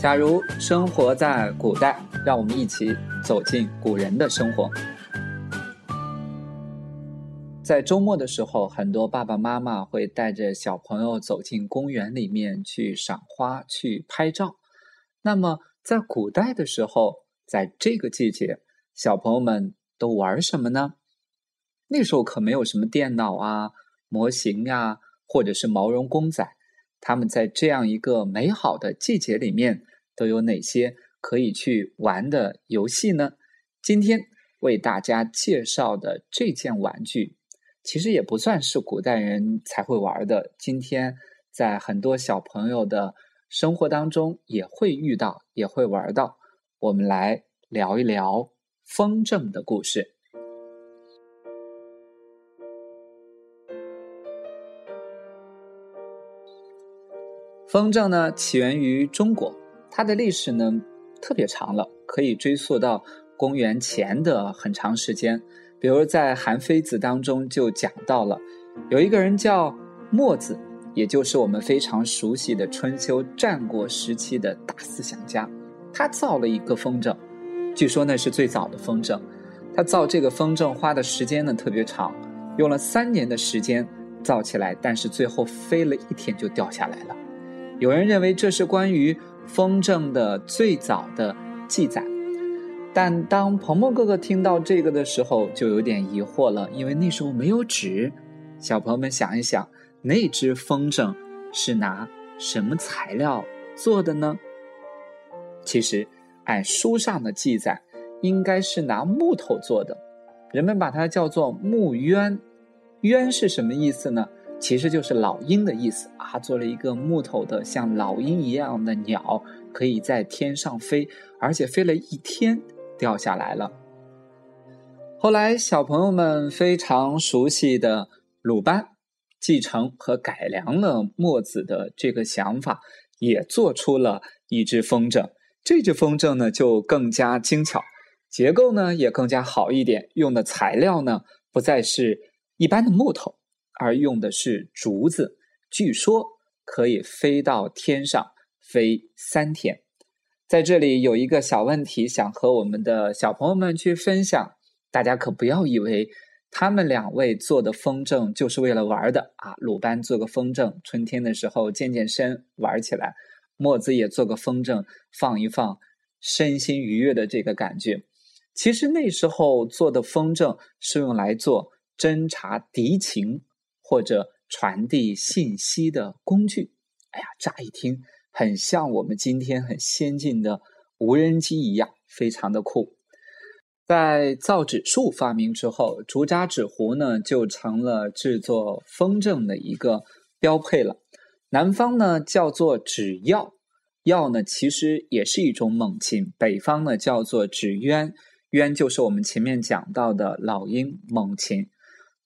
假如生活在古代，让我们一起走进古人的生活。在周末的时候，很多爸爸妈妈会带着小朋友走进公园里面去赏花、去拍照。那么，在古代的时候，在这个季节，小朋友们都玩什么呢？那时候可没有什么电脑啊、模型呀，或者是毛绒公仔。他们在这样一个美好的季节里面。都有哪些可以去玩的游戏呢？今天为大家介绍的这件玩具，其实也不算是古代人才会玩的。今天在很多小朋友的生活当中也会遇到，也会玩到。我们来聊一聊风筝的故事。风筝呢，起源于中国。它的历史呢特别长了，可以追溯到公元前的很长时间。比如在《韩非子》当中就讲到了，有一个人叫墨子，也就是我们非常熟悉的春秋战国时期的大思想家。他造了一个风筝，据说那是最早的风筝。他造这个风筝花的时间呢特别长，用了三年的时间造起来，但是最后飞了一天就掉下来了。有人认为这是关于。风筝的最早的记载，但当鹏鹏哥哥听到这个的时候，就有点疑惑了，因为那时候没有纸。小朋友们想一想，那只风筝是拿什么材料做的呢？其实，按书上的记载，应该是拿木头做的，人们把它叫做木鸢。鸢是什么意思呢？其实就是老鹰的意思啊，做了一个木头的像老鹰一样的鸟，可以在天上飞，而且飞了一天掉下来了。后来小朋友们非常熟悉的鲁班，继承和改良了墨子的这个想法，也做出了一只风筝。这只风筝呢就更加精巧，结构呢也更加好一点，用的材料呢不再是一般的木头。而用的是竹子，据说可以飞到天上飞三天。在这里有一个小问题，想和我们的小朋友们去分享。大家可不要以为他们两位做的风筝就是为了玩的啊！鲁班做个风筝，春天的时候健健身玩起来；墨子也做个风筝，放一放身心愉悦的这个感觉。其实那时候做的风筝是用来做侦察敌情。或者传递信息的工具，哎呀，乍一听很像我们今天很先进的无人机一样，非常的酷。在造纸术发明之后，竹扎纸糊呢就成了制作风筝的一个标配了。南方呢叫做纸鹞，鹞呢其实也是一种猛禽。北方呢叫做纸鸢，鸢就是我们前面讲到的老鹰猛禽。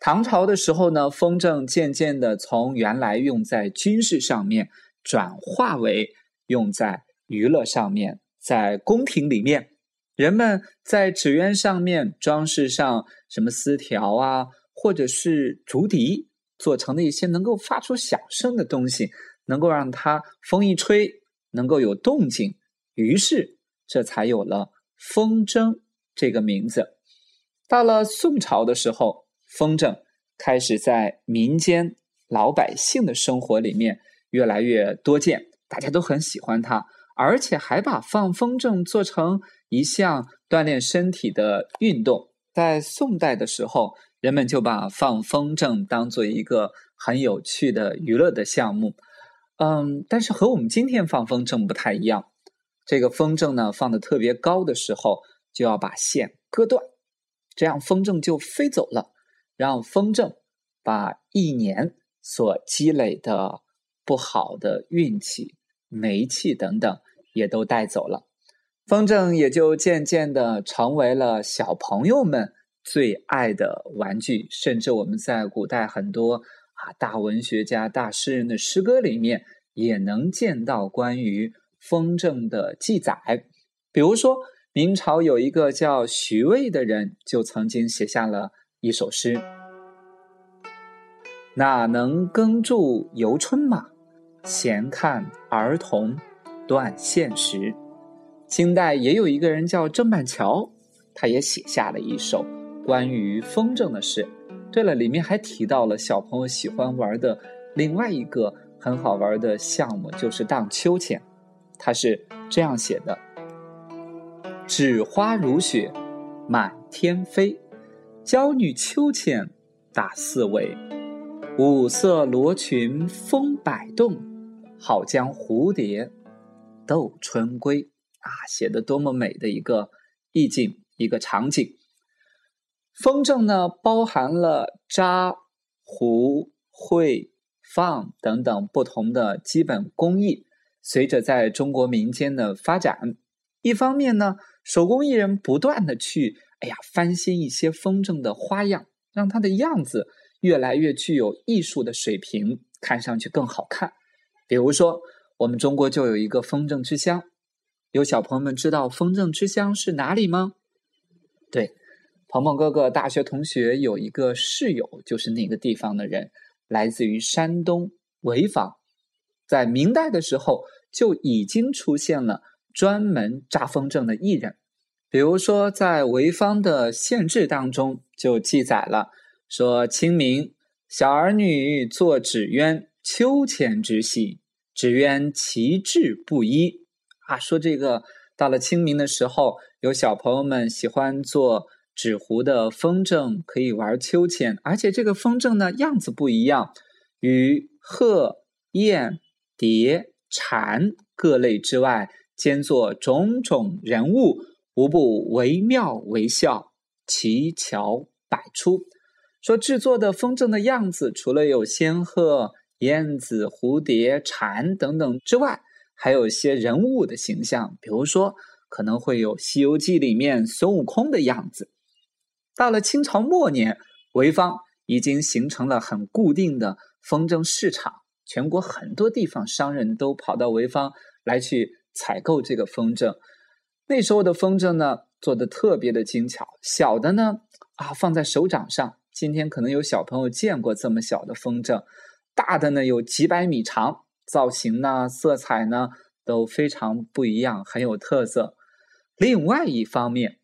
唐朝的时候呢，风筝渐渐的从原来用在军事上面，转化为用在娱乐上面。在宫廷里面，人们在纸鸢上面装饰上什么丝条啊，或者是竹笛做成的一些能够发出响声的东西，能够让它风一吹能够有动静，于是这才有了风筝这个名字。到了宋朝的时候。风筝开始在民间老百姓的生活里面越来越多见，大家都很喜欢它，而且还把放风筝做成一项锻炼身体的运动。在宋代的时候，人们就把放风筝当做一个很有趣的娱乐的项目。嗯，但是和我们今天放风筝不太一样，这个风筝呢放的特别高的时候，就要把线割断，这样风筝就飞走了。让风筝把一年所积累的不好的运气、霉气等等也都带走了，风筝也就渐渐的成为了小朋友们最爱的玩具。甚至我们在古代很多啊大文学家、大诗人的诗歌里面，也能见到关于风筝的记载。比如说，明朝有一个叫徐渭的人，就曾经写下了。一首诗，哪能耕种游春马？闲看儿童断线时。清代也有一个人叫郑板桥，他也写下了一首关于风筝的诗。对了，里面还提到了小朋友喜欢玩的另外一个很好玩的项目，就是荡秋千。他是这样写的：“纸花如雪满天飞，娇女秋千打四围。五色罗裙风摆动，好将蝴蝶逗春归。”啊，写的多么美的一个意境，一个场景。风筝呢，包含了扎、糊、绘、放等等不同的基本工艺。随着在中国民间的发展，一方面呢，手工艺人不断的去，哎呀，翻新一些风筝的花样，让它的样子越来越具有艺术的水平，看上去更好看。比如说，我们中国就有一个风筝之乡，有小朋友们知道风筝之乡是哪里吗？对。鹏鹏哥哥大学同学有一个室友，就是那个地方的人，来自于山东潍坊。在明代的时候就已经出现了专门扎风筝的艺人，比如说在潍坊的县志当中就记载了说：“清明小儿女作纸鸢，秋千之戏，纸鸢其质不一。”啊，说这个到了清明的时候，有小朋友们喜欢做。纸糊的风筝可以玩秋千，而且这个风筝呢样子不一样，与鹤、燕、蝶、蝉各类之外，兼作种种人物，无不惟妙惟肖，奇巧百出。说制作的风筝的样子，除了有仙鹤、燕子、蝴蝶、蝉等等之外，还有一些人物的形象，比如说可能会有《西游记》里面孙悟空的样子。到了清朝末年，潍坊已经形成了很固定的风筝市场，全国很多地方商人都跑到潍坊来去采购这个风筝。那时候的风筝呢，做的特别的精巧，小的呢啊放在手掌上，今天可能有小朋友见过这么小的风筝，大的呢有几百米长，造型呢、色彩呢都非常不一样，很有特色。另外一方面，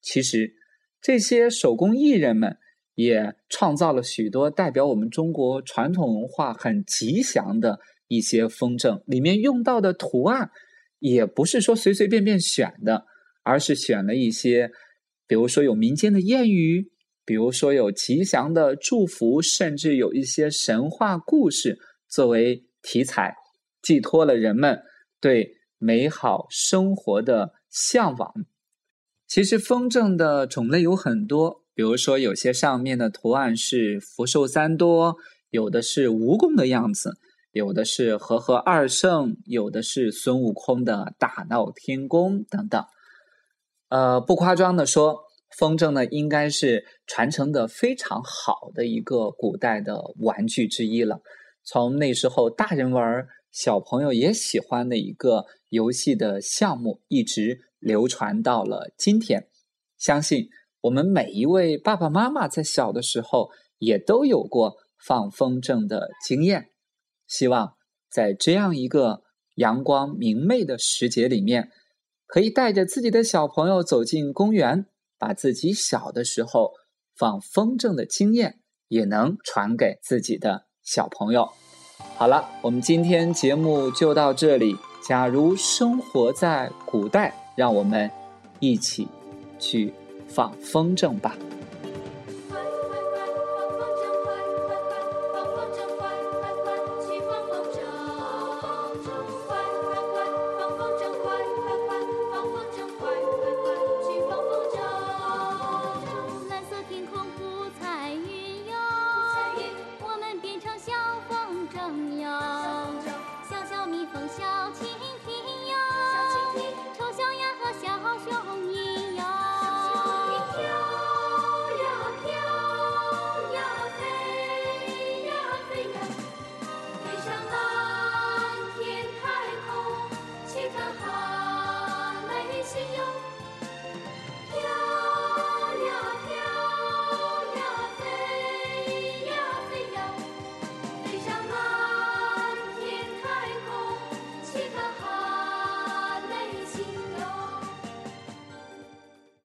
其实。这些手工艺人们也创造了许多代表我们中国传统文化很吉祥的一些风筝，里面用到的图案也不是说随随便便选的，而是选了一些，比如说有民间的谚语，比如说有吉祥的祝福，甚至有一些神话故事作为题材，寄托了人们对美好生活的向往。其实风筝的种类有很多，比如说有些上面的图案是福寿三多，有的是蜈蚣的样子，有的是和合二圣，有的是孙悟空的大闹天宫等等。呃，不夸张的说，风筝呢应该是传承的非常好的一个古代的玩具之一了。从那时候大人玩，小朋友也喜欢的一个游戏的项目，一直。流传到了今天，相信我们每一位爸爸妈妈在小的时候也都有过放风筝的经验。希望在这样一个阳光明媚的时节里面，可以带着自己的小朋友走进公园，把自己小的时候放风筝的经验也能传给自己的小朋友。好了，我们今天节目就到这里。假如生活在古代。让我们一起去放风筝吧。